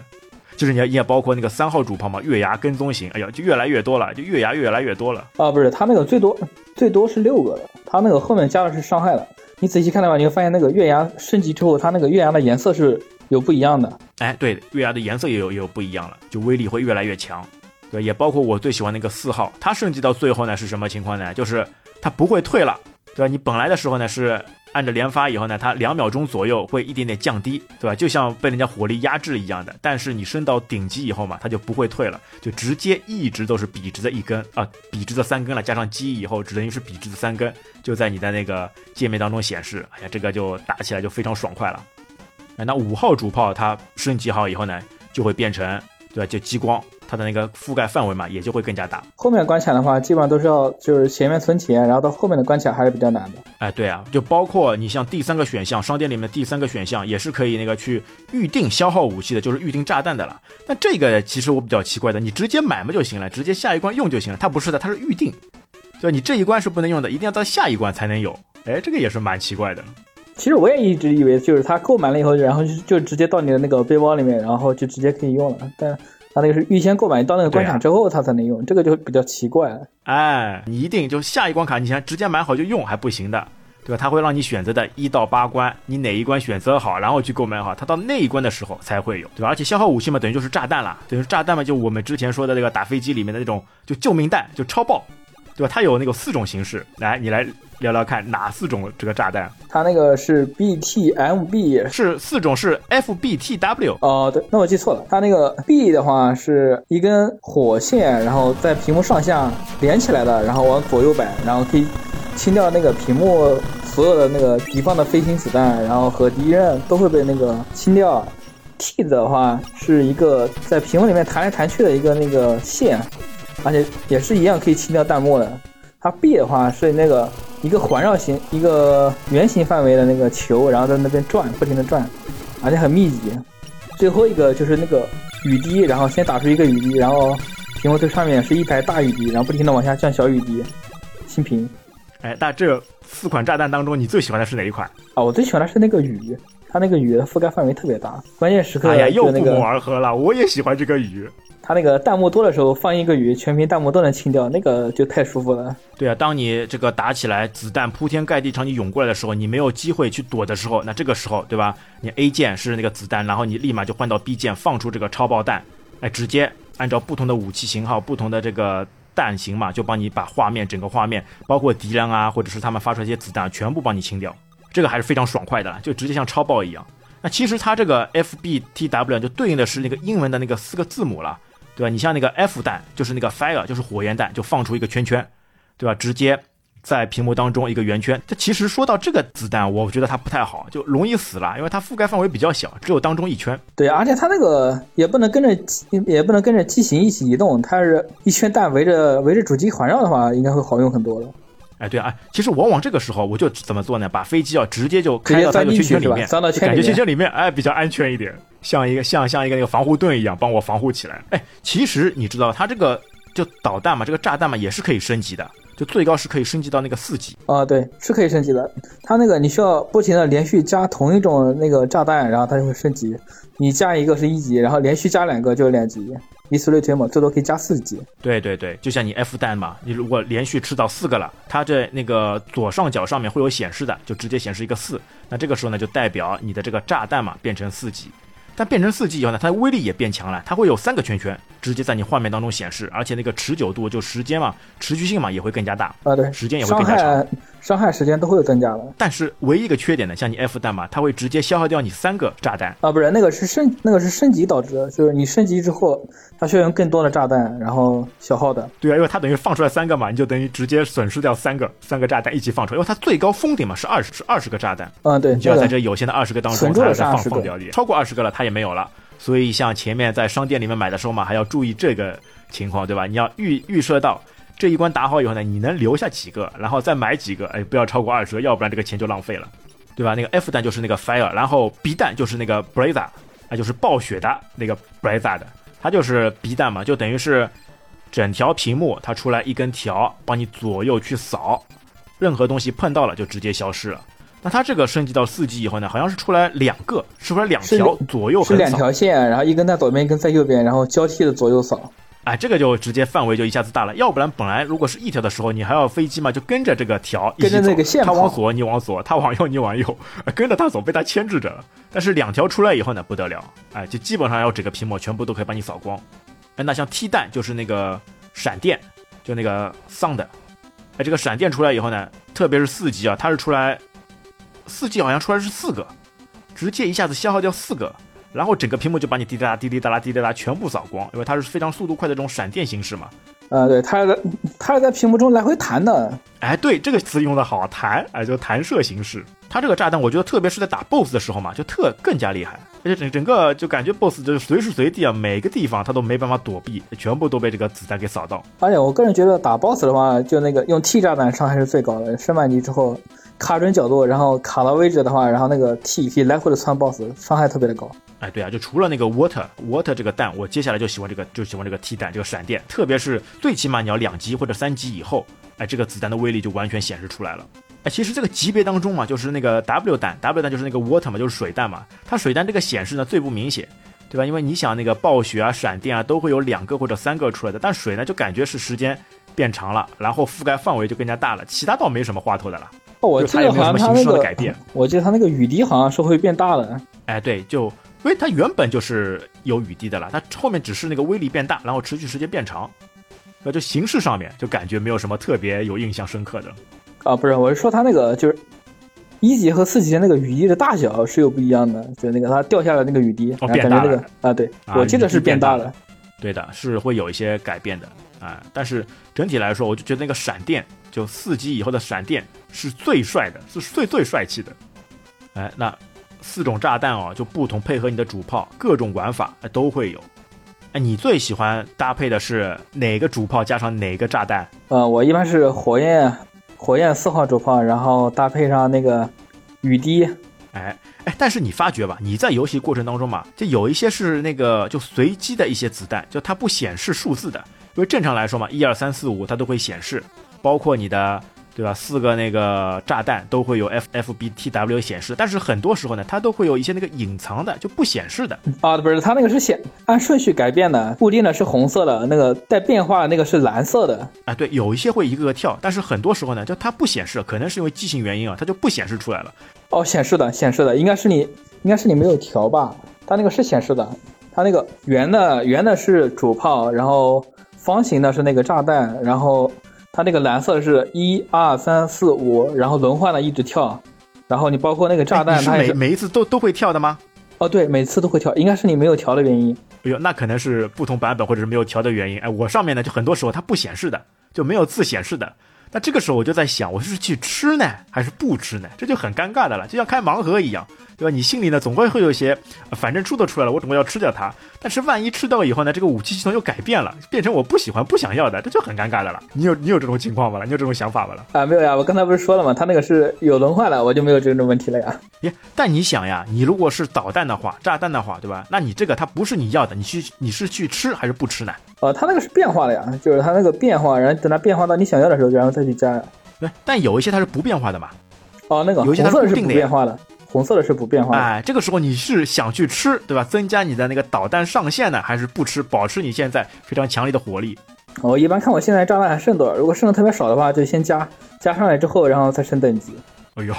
就是你要也包括那个三号主炮嘛，月牙跟踪型，哎呀，就越来越多了，就月牙越来越多了。啊，不是，它那个最多最多是六个的，它那个后面加的是伤害的。你仔细看的话，你会发现那个月牙升级之后，它那个月牙的颜色是有不一样的。哎，对，月牙的颜色也有也有不一样了，就威力会越来越强。对，也包括我最喜欢那个四号，它升级到最后呢是什么情况呢？就是它不会退了。对吧？你本来的时候呢是按着连发以后呢，它两秒钟左右会一点点降低，对吧？就像被人家火力压制一样的。但是你升到顶级以后嘛，它就不会退了，就直接一直都是笔直的一根啊，笔直的三根了，加上机翼以后，只等于是笔直的三根，就在你的那个界面当中显示。哎呀，这个就打起来就非常爽快了。那五号主炮它升级好以后呢，就会变成对吧？就激光。它的那个覆盖范围嘛，也就会更加大。后面关卡的话，基本上都是要就是前面存钱，然后到后面的关卡还是比较难的。哎，对啊，就包括你像第三个选项，商店里面的第三个选项也是可以那个去预定消耗武器的，就是预定炸弹的了。那这个其实我比较奇怪的，你直接买嘛就行了，直接下一关用就行了。它不是的，它是预定，就你这一关是不能用的，一定要到下一关才能有。哎，这个也是蛮奇怪的。其实我也一直以为就是他购买了以后，然后就就直接到你的那个背包里面，然后就直接可以用了，但。他那个是预先购买，到那个关卡之后他才能用，这个就比较奇怪。哎，你一定就下一关卡，你先直接买好就用还不行的，对吧？他会让你选择的一到八关，你哪一关选择好，然后去购买好，他到那一关的时候才会有，对吧？而且消耗武器嘛，等于就是炸弹了，等于炸弹嘛，就我们之前说的那个打飞机里面的那种，就救命弹，就超爆，对吧？它有那个四种形式，来，你来。聊聊看哪四种这个炸弹？它那个是 BTMB，是四种是 FBTW。哦，对，那我记错了。它那个 B 的话是一根火线，然后在屏幕上下连起来的，然后往左右摆，然后可以清掉那个屏幕所有的那个敌方的飞行子弹，然后和敌人都会被那个清掉。T 的话是一个在屏幕里面弹来弹去的一个那个线，而且也是一样可以清掉弹幕的。它 B 的话是那个。一个环绕型、一个圆形范围的那个球，然后在那边转，不停的转，而且很密集。最后一个就是那个雨滴，然后先打出一个雨滴，然后屏幕最上面是一排大雨滴，然后不停的往下降小雨滴，清屏。哎，那这四款炸弹当中，你最喜欢的是哪一款？啊，我最喜欢的是那个雨，它那个雨的覆盖范围特别大，关键时刻哎呀，又不谋而合了。我也喜欢这个雨。它那个弹幕多的时候放一个雨，全屏弹幕都能清掉，那个就太舒服了。对啊，当你这个打起来，子弹铺天盖地朝你涌过来的时候，你没有机会去躲的时候，那这个时候，对吧？你 A 键是那个子弹，然后你立马就换到 B 键，放出这个超爆弹，哎，直接按照不同的武器型号、不同的这个弹型嘛，就帮你把画面整个画面，包括敌人啊，或者是他们发出来一些子弹，全部帮你清掉。这个还是非常爽快的，就直接像超爆一样。那其实它这个 FBTW 就对应的是那个英文的那个四个字母了。对吧？你像那个 F 弹，就是那个 fire，就是火焰弹，就放出一个圈圈，对吧？直接在屏幕当中一个圆圈。这其实说到这个子弹，我觉得它不太好，就容易死了，因为它覆盖范围比较小，只有当中一圈。对，而且它那个也不能跟着，也不能跟着机型一起移动，它是一圈弹围着围着主机环绕的话，应该会好用很多了。哎，对啊，哎，其实往往这个时候我就怎么做呢？把飞机啊直接就开到那个？圈圈里面，钻到圈里面。感觉圈圈里面哎比较安全一点，像一个像像一个那个防护盾一样帮我防护起来。哎，其实你知道它这个就导弹嘛，这个炸弹嘛也是可以升级的，就最高是可以升级到那个四级。啊，对，是可以升级的。它那个你需要不停的连续加同一种那个炸弹，然后它就会升级。你加一个是一级，然后连续加两个就是两级，以此类推嘛，最多可以加四级。对对对，就像你 F 弹嘛，你如果连续吃到四个了，它这那个左上角上面会有显示的，就直接显示一个四。那这个时候呢，就代表你的这个炸弹嘛变成四级。但变成四 G 以后呢，它的威力也变强了，它会有三个圈圈直接在你画面当中显示，而且那个持久度就时间嘛，持续性嘛也会更加大，啊，对，时间也会更加长。害伤害时间都会有增加的。但是唯一一个缺点呢，像你 F 弹嘛，它会直接消耗掉你三个炸弹。啊，不是那个是升那个是升级导致的，就是你升级之后，它需要用更多的炸弹，然后消耗的。对啊，因为它等于放出来三个嘛，你就等于直接损失掉三个三个炸弹一起放出来，因为它最高封顶嘛是二十是二十个炸弹，嗯，对，你就要在这有限的二十个当中存住了才要再放20个放掉点，超过二十个了它也没有了。所以像前面在商店里面买的时候嘛，还要注意这个情况，对吧？你要预预设到这一关打好以后呢，你能留下几个，然后再买几个，哎，不要超过二十个，要不然这个钱就浪费了，对吧？那个 F 弹就是那个 Fire，然后 B 弹就是那个 Blazer，那就是暴雪的那个 Blazer 的，它就是 B 弹嘛，就等于是整条屏幕它出来一根条，帮你左右去扫，任何东西碰到了就直接消失了。那它这个升级到四级以后呢，好像是出来两个，是不是两条左右是两？条线，然后一根在左边，一根在右边，然后交替的左右扫。哎，这个就直接范围就一下子大了。要不然本来如果是一条的时候，你还要飞机嘛，就跟着这个条一起跟着那个走线跑它往左你往左，他往右你往右，呃跟着他走，被他牵制着了。但是两条出来以后呢，不得了，哎，就基本上要整个屏幕全部都可以把你扫光。哎，那像 T 弹就是那个闪电，就那个 sound，哎，这个闪电出来以后呢，特别是四级啊，它是出来四级好像出来是四个，直接一下子消耗掉四个。然后整个屏幕就把你滴滴答、滴滴答啦、滴滴答全部扫光，因为它是非常速度快的这种闪电形式嘛。啊，对，它是在它是在屏幕中来回弹的。哎，对，这个词用的好，弹，哎，就弹射形式。它这个炸弹，我觉得特别是在打 BOSS 的时候嘛，就特更加厉害，而且整整个就感觉 BOSS 就是随时随地啊，每个地方它都没办法躲避，全部都被这个子弹给扫到。而且我个人觉得打 BOSS 的话，就那个用 T 炸弹伤害是最高的，升满级之后卡准角度，然后卡到位置的话，然后那个 T 可以来回的窜 BOSS，伤害特别的高。哎，对啊，就除了那个 water water 这个弹，我接下来就喜欢这个，就喜欢这个 T 弹，这个闪电，特别是最起码你要两级或者三级以后，哎，这个子弹的威力就完全显示出来了。哎，其实这个级别当中嘛，就是那个 W 弹，W 弹就是那个 water 嘛，就是水弹嘛，它水弹这个显示呢最不明显，对吧？因为你想那个暴雪啊、闪电啊都会有两个或者三个出来的，但水呢就感觉是时间变长了，然后覆盖范围就更加大了，其他倒没什么花头的了。哦，我记得没有什么形式好像它那个上的改变。我记得它那个雨滴好像是会变大的。哎，对，就因为它原本就是有雨滴的了，它后面只是那个威力变大，然后持续时间变长，那就形式上面就感觉没有什么特别有印象深刻的。啊，不是，我是说它那个就是一级和四级的那个雨滴的大小是有不一样的，就那个它掉下来那个雨滴，然后变大了感觉那个啊，对，啊我记得是变大了。对的，是会有一些改变的啊。但是整体来说，我就觉得那个闪电，就四级以后的闪电是最帅的，是最最帅气的。哎，那四种炸弹哦，就不同配合你的主炮，各种玩法哎都会有。哎，你最喜欢搭配的是哪个主炮加上哪个炸弹？呃，我一般是火焰火焰四号主炮，然后搭配上那个雨滴，哎哎，但是你发觉吧，你在游戏过程当中嘛，就有一些是那个就随机的一些子弹，就它不显示数字的，因为正常来说嘛，一二三四五它都会显示，包括你的对吧？四个那个炸弹都会有 F F B T W 显示，但是很多时候呢，它都会有一些那个隐藏的就不显示的。啊，不是，它那个是显按顺序改变的，固定的是红色的，那个带变化的那个是蓝色的。啊，对，有一些会一个个跳，但是很多时候呢，就它不显示，可能是因为机型原因啊，它就不显示出来了。哦，显示的，显示的，应该是你，应该是你没有调吧？它那个是显示的，它那个圆的圆的是主炮，然后方形的是那个炸弹，然后它那个蓝色是一二三四五，然后轮换的一直跳，然后你包括那个炸弹它每每一次都都会跳的吗？哦对，每次都会跳，应该是你没有调的原因。哎呦，那可能是不同版本或者是没有调的原因。哎，我上面呢就很多时候它不显示的，就没有字显示的。那这个时候我就在想，我是去吃呢，还是不吃呢？这就很尴尬的了，就像开盲盒一样，对吧？你心里呢总归会有一些，反正出都出来了，我总归要吃掉它。但是万一吃到以后呢，这个武器系统又改变了，变成我不喜欢、不想要的，这就很尴尬的了。你有你有这种情况吗？你有这种想法吗？啊，没有呀，我刚才不是说了吗？他那个是有轮换了，我就没有这种问题了呀。耶，但你想呀，你如果是导弹的话、炸弹的话，对吧？那你这个它不是你要的，你去你是去吃还是不吃呢？呃，它那个是变化的呀，就是它那个变化，然后等它变化到你想要的时候，然后再去加。对，但有一些它是不变化的嘛。哦，那个有一些它是不是固定的变化的，红色的是不变化的。哎，这个时候你是想去吃，对吧？增加你的那个导弹上限呢，还是不吃，保持你现在非常强力的火力？我一般看我现在炸弹还剩多少，如果剩的特别少的话，就先加，加上来之后，然后再升等级。哎呦，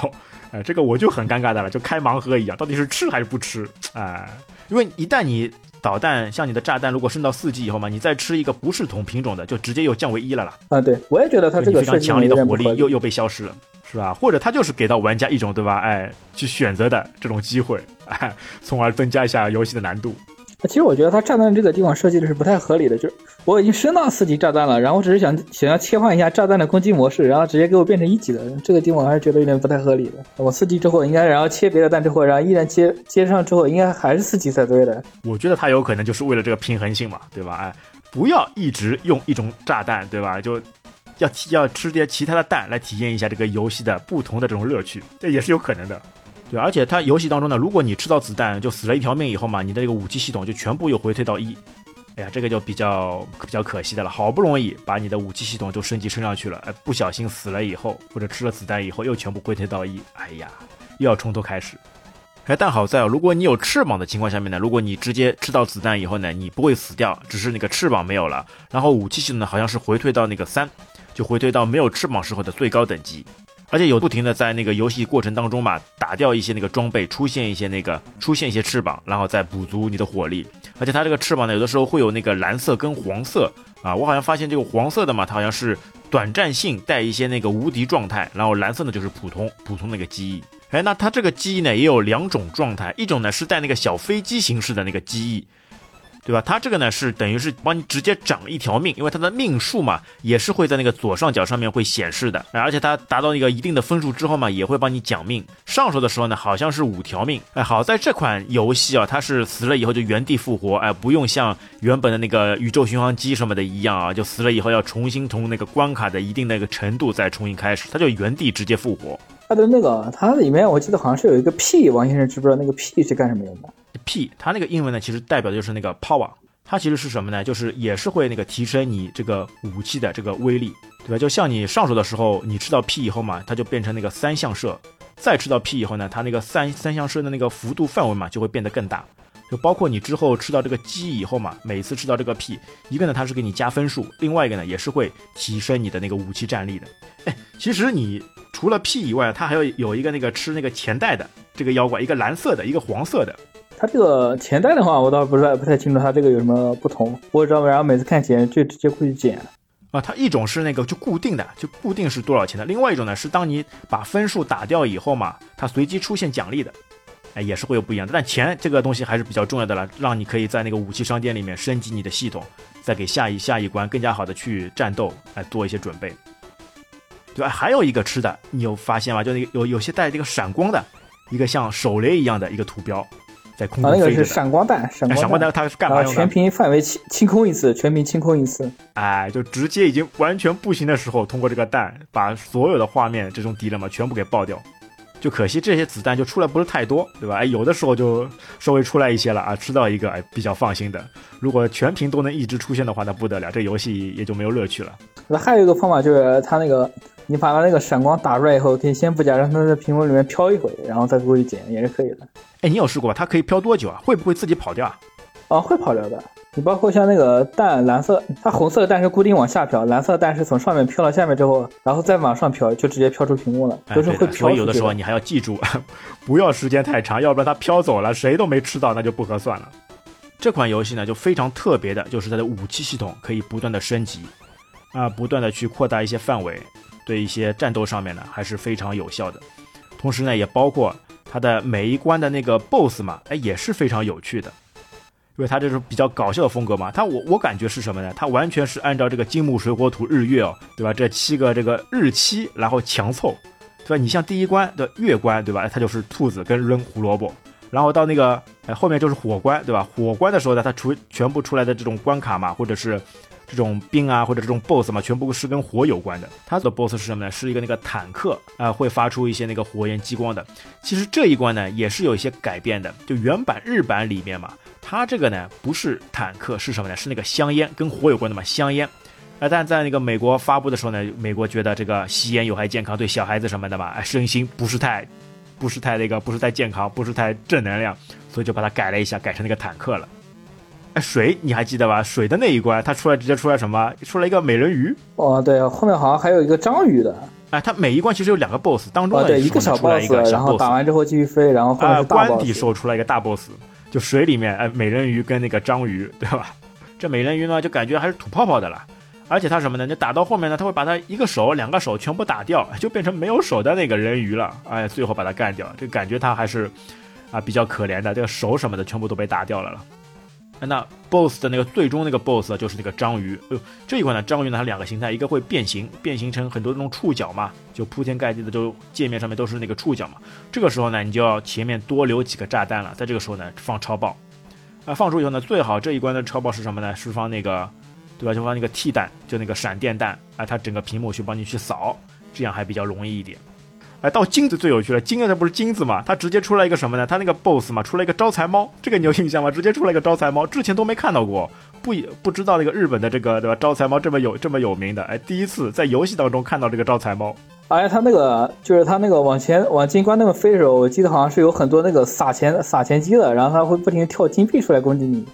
哎，这个我就很尴尬的了，就开盲盒一样，到底是吃还是不吃？哎，因为一旦你导弹像你的炸弹，如果升到四级以后嘛，你再吃一个不是同品种的，就直接又降为一了啦。啊，对，我也觉得它这个非常强烈的火力又又被消失了，是吧？或者他就是给到玩家一种对吧？哎，去选择的这种机会，哎，从而增加一下游戏的难度。其实我觉得它炸弹这个地方设计的是不太合理的，就是我已经升到四级炸弹了，然后我只是想想要切换一下炸弹的攻击模式，然后直接给我变成一级的，这个地方我还是觉得有点不太合理的。我四级之后应该然后切别的弹之后，然后依然接接上之后，应该还是四级才对的。我觉得他有可能就是为了这个平衡性嘛，对吧？哎，不要一直用一种炸弹，对吧？就要体要吃点其他的蛋来体验一下这个游戏的不同的这种乐趣，这也是有可能的。对，而且它游戏当中呢，如果你吃到子弹就死了一条命以后嘛，你的这个武器系统就全部又回退到一。哎呀，这个就比较比较可惜的了，好不容易把你的武器系统就升级升上去了，哎，不小心死了以后，或者吃了子弹以后，又全部回退到一，哎呀，又要从头开始。哎，但好在哦，如果你有翅膀的情况下面呢，如果你直接吃到子弹以后呢，你不会死掉，只是那个翅膀没有了，然后武器系统呢好像是回退到那个三，就回退到没有翅膀时候的最高等级。而且有不停的在那个游戏过程当中嘛，打掉一些那个装备，出现一些那个出现一些翅膀，然后再补足你的火力。而且它这个翅膀呢，有的时候会有那个蓝色跟黄色啊，我好像发现这个黄色的嘛，它好像是短暂性带一些那个无敌状态，然后蓝色呢就是普通普通那个机翼。哎，那它这个机翼呢也有两种状态，一种呢是带那个小飞机形式的那个机翼。对吧？它这个呢是等于是帮你直接涨一条命，因为它的命数嘛也是会在那个左上角上面会显示的，而且它达到一个一定的分数之后嘛，也会帮你奖命。上手的时候呢好像是五条命，哎，好在这款游戏啊，它是死了以后就原地复活，哎，不用像原本的那个宇宙巡航机什么的一样啊，就死了以后要重新从那个关卡的一定的一个程度再重新开始，它就原地直接复活。它的那个它里面我记得好像是有一个 P，王先生知不知道那个 P 是干什么用的？P，它那个英文呢，其实代表的就是那个 power，它其实是什么呢？就是也是会那个提升你这个武器的这个威力，对吧？就像你上手的时候，你吃到 P 以后嘛，它就变成那个三项射，再吃到 P 以后呢，它那个三三项射的那个幅度范围嘛，就会变得更大。就包括你之后吃到这个鸡以后嘛，每次吃到这个 P，一个呢它是给你加分数，另外一个呢也是会提升你的那个武器战力的。哎，其实你除了 P 以外，它还有有一个那个吃那个钱袋的这个妖怪，一个蓝色的，一个黄色的。它这个钱袋的话，我倒不太不太清楚它这个有什么不同。我也知道，然后每次看钱就直接过去捡。啊，它一种是那个就固定的，就固定是多少钱的；另外一种呢是当你把分数打掉以后嘛，它随机出现奖励的，哎，也是会有不一样的。但钱这个东西还是比较重要的了，让你可以在那个武器商店里面升级你的系统，再给下一下一关更加好的去战斗，哎，做一些准备。对吧？还有一个吃的，你有发现吗？就那个有有些带这个闪光的，一个像手雷一样的一个图标，在空啊，那个是。闪光弹，闪哎，闪光光弹弹它是干嘛全？屏范围清清空一次，全屏清空一次。哎，就直接已经完全不行的时候，通过这个弹把所有的画面这种敌人嘛全部给爆掉。就可惜这些子弹就出来不是太多，对吧？哎，有的时候就稍微出来一些了啊，吃到一个哎比较放心的。如果全屏都能一直出现的话，那不得了，这游戏也就没有乐趣了。那还有一个方法就是它那个，你把它那个闪光打出来以后，可以先不加，让它在屏幕里面飘一会，然后再过去捡，也是可以的。哎，你有试过吧？它可以飘多久啊？会不会自己跑掉啊？啊，会跑掉的。你包括像那个蛋，蓝色，它红色的蛋是固定往下飘，蓝色的蛋是从上面飘到下面之后，然后再往上飘，就直接飘出屏幕了，哎，都是会。飘出去所以有的时候你还要记住，不要时间太长，要不然它飘走了，谁都没吃到，那就不合算了。这款游戏呢，就非常特别的，就是它的武器系统可以不断的升级，啊，不断的去扩大一些范围，对一些战斗上面呢还是非常有效的。同时呢，也包括它的每一关的那个 BOSS 嘛，哎，也是非常有趣的。因为它这是比较搞笑的风格嘛。它我我感觉是什么呢？它完全是按照这个金木水火土日月哦，对吧？这七个这个日期，然后强凑，对吧？你像第一关的月关，对吧？它就是兔子跟扔胡萝卜，然后到那个哎后面就是火关，对吧？火关的时候呢，它出全部出来的这种关卡嘛，或者是。这种兵啊，或者这种 BOSS 嘛，全部是跟火有关的。它的 BOSS 是什么呢？是一个那个坦克啊，会发出一些那个火焰激光的。其实这一关呢，也是有一些改变的。就原版日版里面嘛，它这个呢不是坦克，是什么呢？是那个香烟，跟火有关的嘛，香烟。啊，但在那个美国发布的时候呢，美国觉得这个吸烟有害健康，对小孩子什么的嘛，哎，身心不是太，不是太那个，不是太健康，不是太正能量，所以就把它改了一下，改成那个坦克了。哎，水你还记得吧？水的那一关，它出来直接出来什么？出来一个美人鱼。哦，对，后面好像还有一个章鱼的。哎，它每一关其实有两个 BOSS，当中对一个小 BOSS，然后打完之后继续飞，然后啊，关底时候出来一个大 BOSS，就水里面哎，美人鱼跟那个章鱼，对吧？这美人鱼呢，就感觉还是吐泡泡的了，而且它什么呢？你打到后面呢，它会把它一个手、两个手全部打掉，就变成没有手的那个人鱼了。哎，最后把它干掉，这感觉它还是啊比较可怜的，这个手什么的全部都被打掉了了。那 boss 的那个最终那个 boss 就是那个章鱼。呃，这一款呢，章鱼呢它两个形态，一个会变形，变形成很多那种触角嘛，就铺天盖地的，就界面上面都是那个触角嘛。这个时候呢，你就要前面多留几个炸弹了，在这个时候呢放超爆。啊，放出以后呢，最好这一关的超爆是什么呢？是放那个，对吧？就放那个 T 弹，就那个闪电弹啊，它整个屏幕去帮你去扫，这样还比较容易一点。哎，到金子最有趣了，金子它不是金子嘛？它直接出来一个什么呢？它那个 BOSS 嘛，出来一个招财猫，这个你有印象吗？直接出来一个招财猫，之前都没看到过，不不知道那个日本的这个对吧？招财猫这么有这么有名的，哎，第一次在游戏当中看到这个招财猫。哎，它那个就是它那个往前往金关那么飞的时候，我记得好像是有很多那个撒钱撒钱机的，然后它会不停跳金币出来攻击你，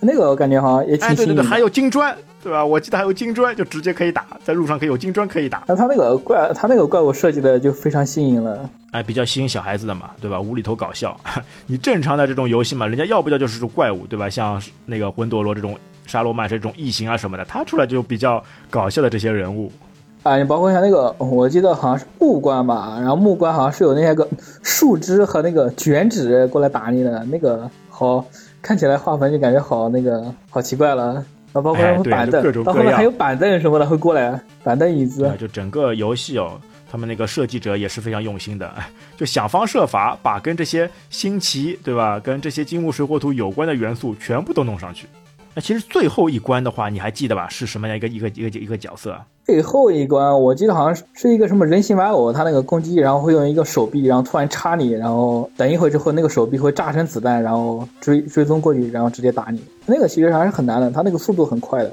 那个我感觉好像也挺新颖。还有金砖。对吧？我记得还有金砖，就直接可以打，在路上可以有金砖可以打。那他那个怪，他那个怪物设计的就非常新颖了，哎，比较吸引小孩子的嘛，对吧？无厘头搞笑。你正常的这种游戏嘛，人家要不要就是种怪物，对吧？像那个魂斗罗这种、沙罗曼这种异形啊什么的，他出来就比较搞笑的这些人物。啊，你包括像那个，我记得好像是木关吧，然后木关好像是有那些个树枝和那个卷纸过来打你的，那个好看起来画风就感觉好那个好奇怪了。啊，包括什么板凳，到后面还有板凳什么的会过来，板凳椅子。就整个游戏哦，他们那个设计者也是非常用心的，就想方设法把跟这些新奇，对吧？跟这些金木水火土有关的元素全部都弄上去。那其实最后一关的话，你还记得吧？是什么样一个一个一个一个角色？最后一关，我记得好像是是一个什么人形玩偶，它那个攻击，然后会用一个手臂，然后突然插你，然后等一会之后，那个手臂会炸成子弹，然后追追踪过去，然后直接打你。那个其实还是很难的，他那个速度很快的。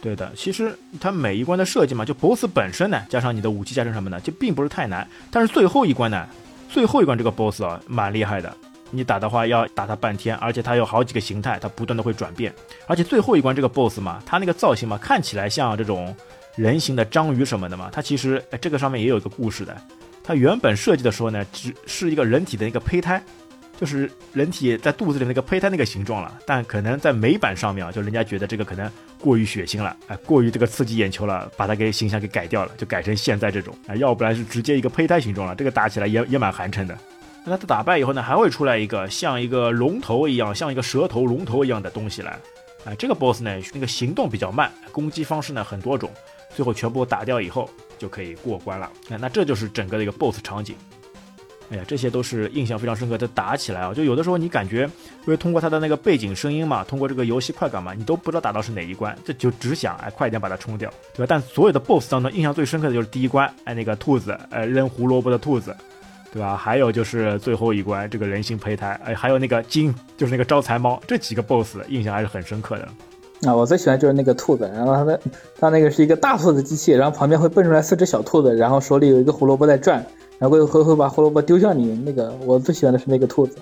对的，其实它每一关的设计嘛，就 BOSS 本身呢，加上你的武器加成什么的，就并不是太难。但是最后一关呢，最后一关这个 BOSS 啊，蛮厉害的。你打的话要打它半天，而且它有好几个形态，它不断的会转变。而且最后一关这个 BOSS 嘛，它那个造型嘛，看起来像这种。人形的章鱼什么的嘛，它其实这个上面也有一个故事的。它原本设计的时候呢，只是一个人体的一个胚胎，就是人体在肚子里那个胚胎那个形状了。但可能在美版上面啊，就人家觉得这个可能过于血腥了，哎，过于这个刺激眼球了，把它给形象给改掉了，就改成现在这种啊，要不然是直接一个胚胎形状了。这个打起来也也蛮寒碜的。那它打败以后呢，还会出来一个像一个龙头一样，像一个蛇头龙头一样的东西来。啊，这个 boss 呢，那个行动比较慢，攻击方式呢很多种。最后全部打掉以后就可以过关了。那那这就是整个的一个 BOSS 场景。哎呀，这些都是印象非常深刻的打起来啊，就有的时候你感觉，因为通过它的那个背景声音嘛，通过这个游戏快感嘛，你都不知道打到是哪一关，这就只想哎快点把它冲掉，对吧？但所有的 BOSS 当中，印象最深刻的就是第一关，哎那个兔子，哎扔胡萝卜的兔子，对吧？还有就是最后一关这个人形胚胎，哎还有那个金，就是那个招财猫，这几个 BOSS 印象还是很深刻的。啊，我最喜欢就是那个兔子，然后它的它那个是一个大兔子机器，然后旁边会蹦出来四只小兔子，然后手里有一个胡萝卜在转，然后会会会把胡萝卜丢向你。那个我最喜欢的是那个兔子，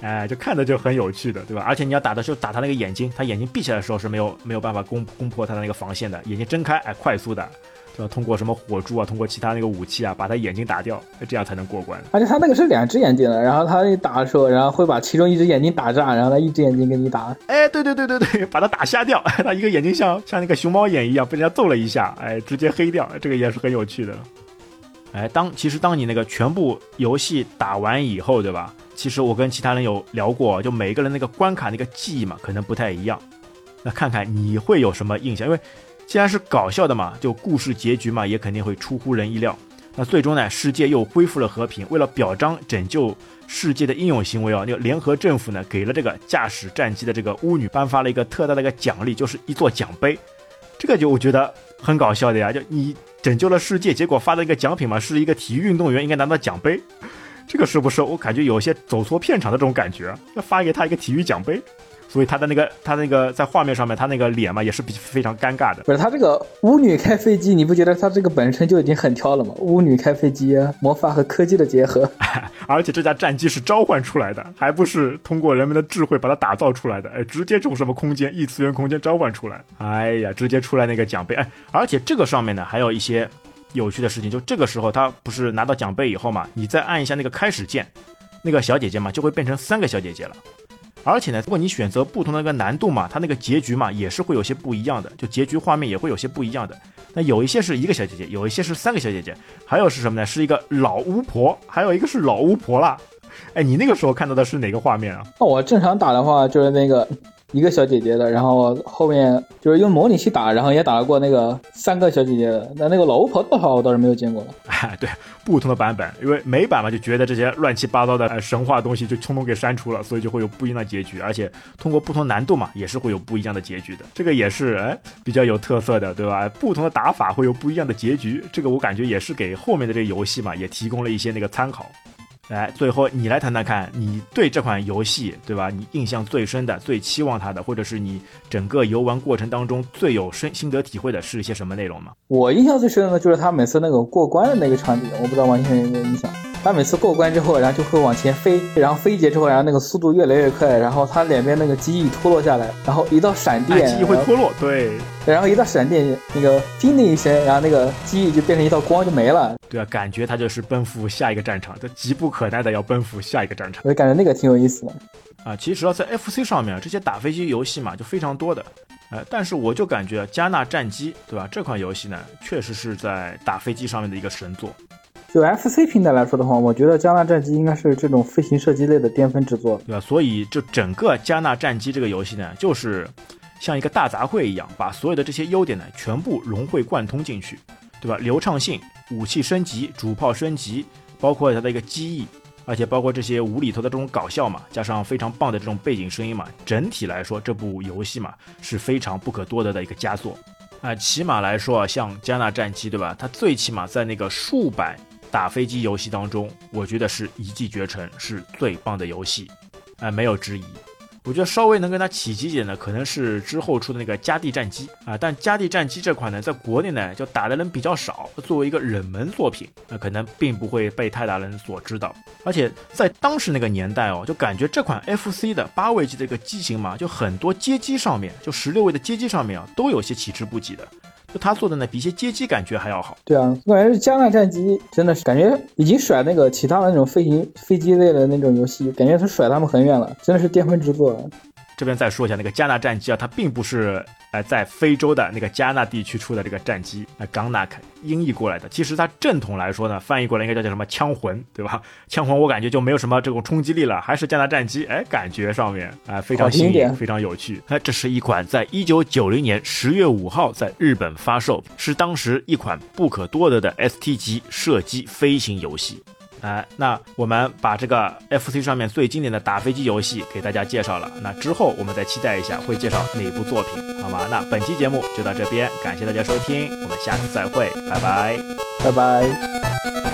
哎，就看着就很有趣的，对吧？而且你要打的时候打它那个眼睛，它眼睛闭起来的时候是没有没有办法攻攻破它的那个防线的，眼睛睁开，哎，快速的。要通过什么火柱啊，通过其他那个武器啊，把他眼睛打掉，这样才能过关。而且他那个是两只眼睛的，然后他打的时候，然后会把其中一只眼睛打炸，然后他一只眼睛给你打。哎，对对对对对，把他打瞎掉，他一个眼睛像像那个熊猫眼一样，被人家揍了一下，哎，直接黑掉，这个也是很有趣的。哎，当其实当你那个全部游戏打完以后，对吧？其实我跟其他人有聊过，就每一个人那个关卡那个记忆嘛，可能不太一样。那看看你会有什么印象？因为既然是搞笑的嘛，就故事结局嘛，也肯定会出乎人意料。那最终呢，世界又恢复了和平。为了表彰拯救世界的英勇行为啊，那个联合政府呢，给了这个驾驶战机的这个巫女颁发了一个特大的一个奖励，就是一座奖杯。这个就我觉得很搞笑的呀，就你拯救了世界，结果发的一个奖品嘛，是一个体育运动员应该拿到奖杯。这个是不是我感觉有些走错片场的这种感觉？要发给他一个体育奖杯。所以他的那个，他那个在画面上面，他那个脸嘛，也是比非常尴尬的。不是他这个巫女开飞机，你不觉得他这个本身就已经很挑了吗？巫女开飞机，魔法和科技的结合，而且这架战机是召唤出来的，还不是通过人们的智慧把它打造出来的。哎，直接从什么空间异次元空间召唤出来。哎呀，直接出来那个奖杯。哎，而且这个上面呢还有一些有趣的事情，就这个时候他不是拿到奖杯以后嘛，你再按一下那个开始键，那个小姐姐嘛就会变成三个小姐姐了。而且呢，如果你选择不同的一个难度嘛，它那个结局嘛也是会有些不一样的，就结局画面也会有些不一样的。那有一些是一个小姐姐，有一些是三个小姐姐，还有是什么呢？是一个老巫婆，还有一个是老巫婆啦。哎，你那个时候看到的是哪个画面啊？那我正常打的话就是那个。一个小姐姐的，然后后面就是用模拟器打，然后也打过那个三个小姐姐的。那那个老巫婆的话，我倒是没有见过了。哎，对，不同的版本，因为美版嘛，就觉得这些乱七八糟的神话东西就通通给删除了，所以就会有不一样的结局。而且通过不同难度嘛，也是会有不一样的结局的。这个也是哎比较有特色的，对吧？不同的打法会有不一样的结局。这个我感觉也是给后面的这个游戏嘛，也提供了一些那个参考。来，最后你来谈谈看，你对这款游戏，对吧？你印象最深的、最期望它的，或者是你整个游玩过程当中最有深心得体会的是一些什么内容吗？我印象最深的，就是他每次那个过关的那个场景，我不知道完全有没有印象。他每次过关之后，然后就会往前飞，然后飞一节之后，然后那个速度越来越快，然后他两边那个机翼脱落下来，然后一道闪电，机翼会脱落，对，然后一道闪电，那个叮的一声，然后那个机翼就变成一道光就没了。对啊，感觉他就是奔赴下一个战场，这急不可待的要奔赴下一个战场。我就感觉那个挺有意思的啊。其实啊在 FC 上面，这些打飞机游戏嘛，就非常多的，呃，但是我就感觉加纳战机，对吧？这款游戏呢，确实是在打飞机上面的一个神作。就 FC 平台来说的话，我觉得加纳战机应该是这种飞行射击类的巅峰之作，对吧？所以就整个加纳战机这个游戏呢，就是像一个大杂烩一样，把所有的这些优点呢全部融会贯通进去，对吧？流畅性、武器升级、主炮升级，包括它的一个机翼，而且包括这些无厘头的这种搞笑嘛，加上非常棒的这种背景声音嘛，整体来说，这部游戏嘛是非常不可多得的一个佳作啊。起码来说啊，像加纳战机，对吧？它最起码在那个数百。打飞机游戏当中，我觉得是一骑绝尘，是最棒的游戏，哎，没有之一。我觉得稍微能跟它企及一点的，可能是之后出的那个《加地战机》啊，但《加地战机》这款呢，在国内呢就打的人比较少，作为一个冷门作品，那可能并不会被太大人所知道。而且在当时那个年代哦，就感觉这款 FC 的八位机的一个机型嘛，就很多街机上面，就十六位的街机上面啊，都有些起之不及的。就他做的呢，比一些街机感觉还要好。对啊，我感觉是加纳战机真的是感觉已经甩那个其他的那种飞行飞机类的那种游戏，感觉他甩他们很远了，真的是巅峰之作。这边再说一下那个加纳战机啊，它并不是呃。在非洲的那个加纳地区出的这个战机，那 g a n a k 音译过来的，其实它正统来说呢，翻译过来应该叫叫什么枪魂，对吧？枪魂我感觉就没有什么这种冲击力了，还是加纳战机，哎，感觉上面啊非常新颖，非常有趣。哎，这是一款在一九九零年十月五号在日本发售，是当时一款不可多得的 ST 级射击飞行游戏。哎，那我们把这个 FC 上面最经典的打飞机游戏给大家介绍了。那之后我们再期待一下会介绍哪部作品，好吗？那本期节目就到这边，感谢大家收听，我们下次再会，拜拜，拜拜。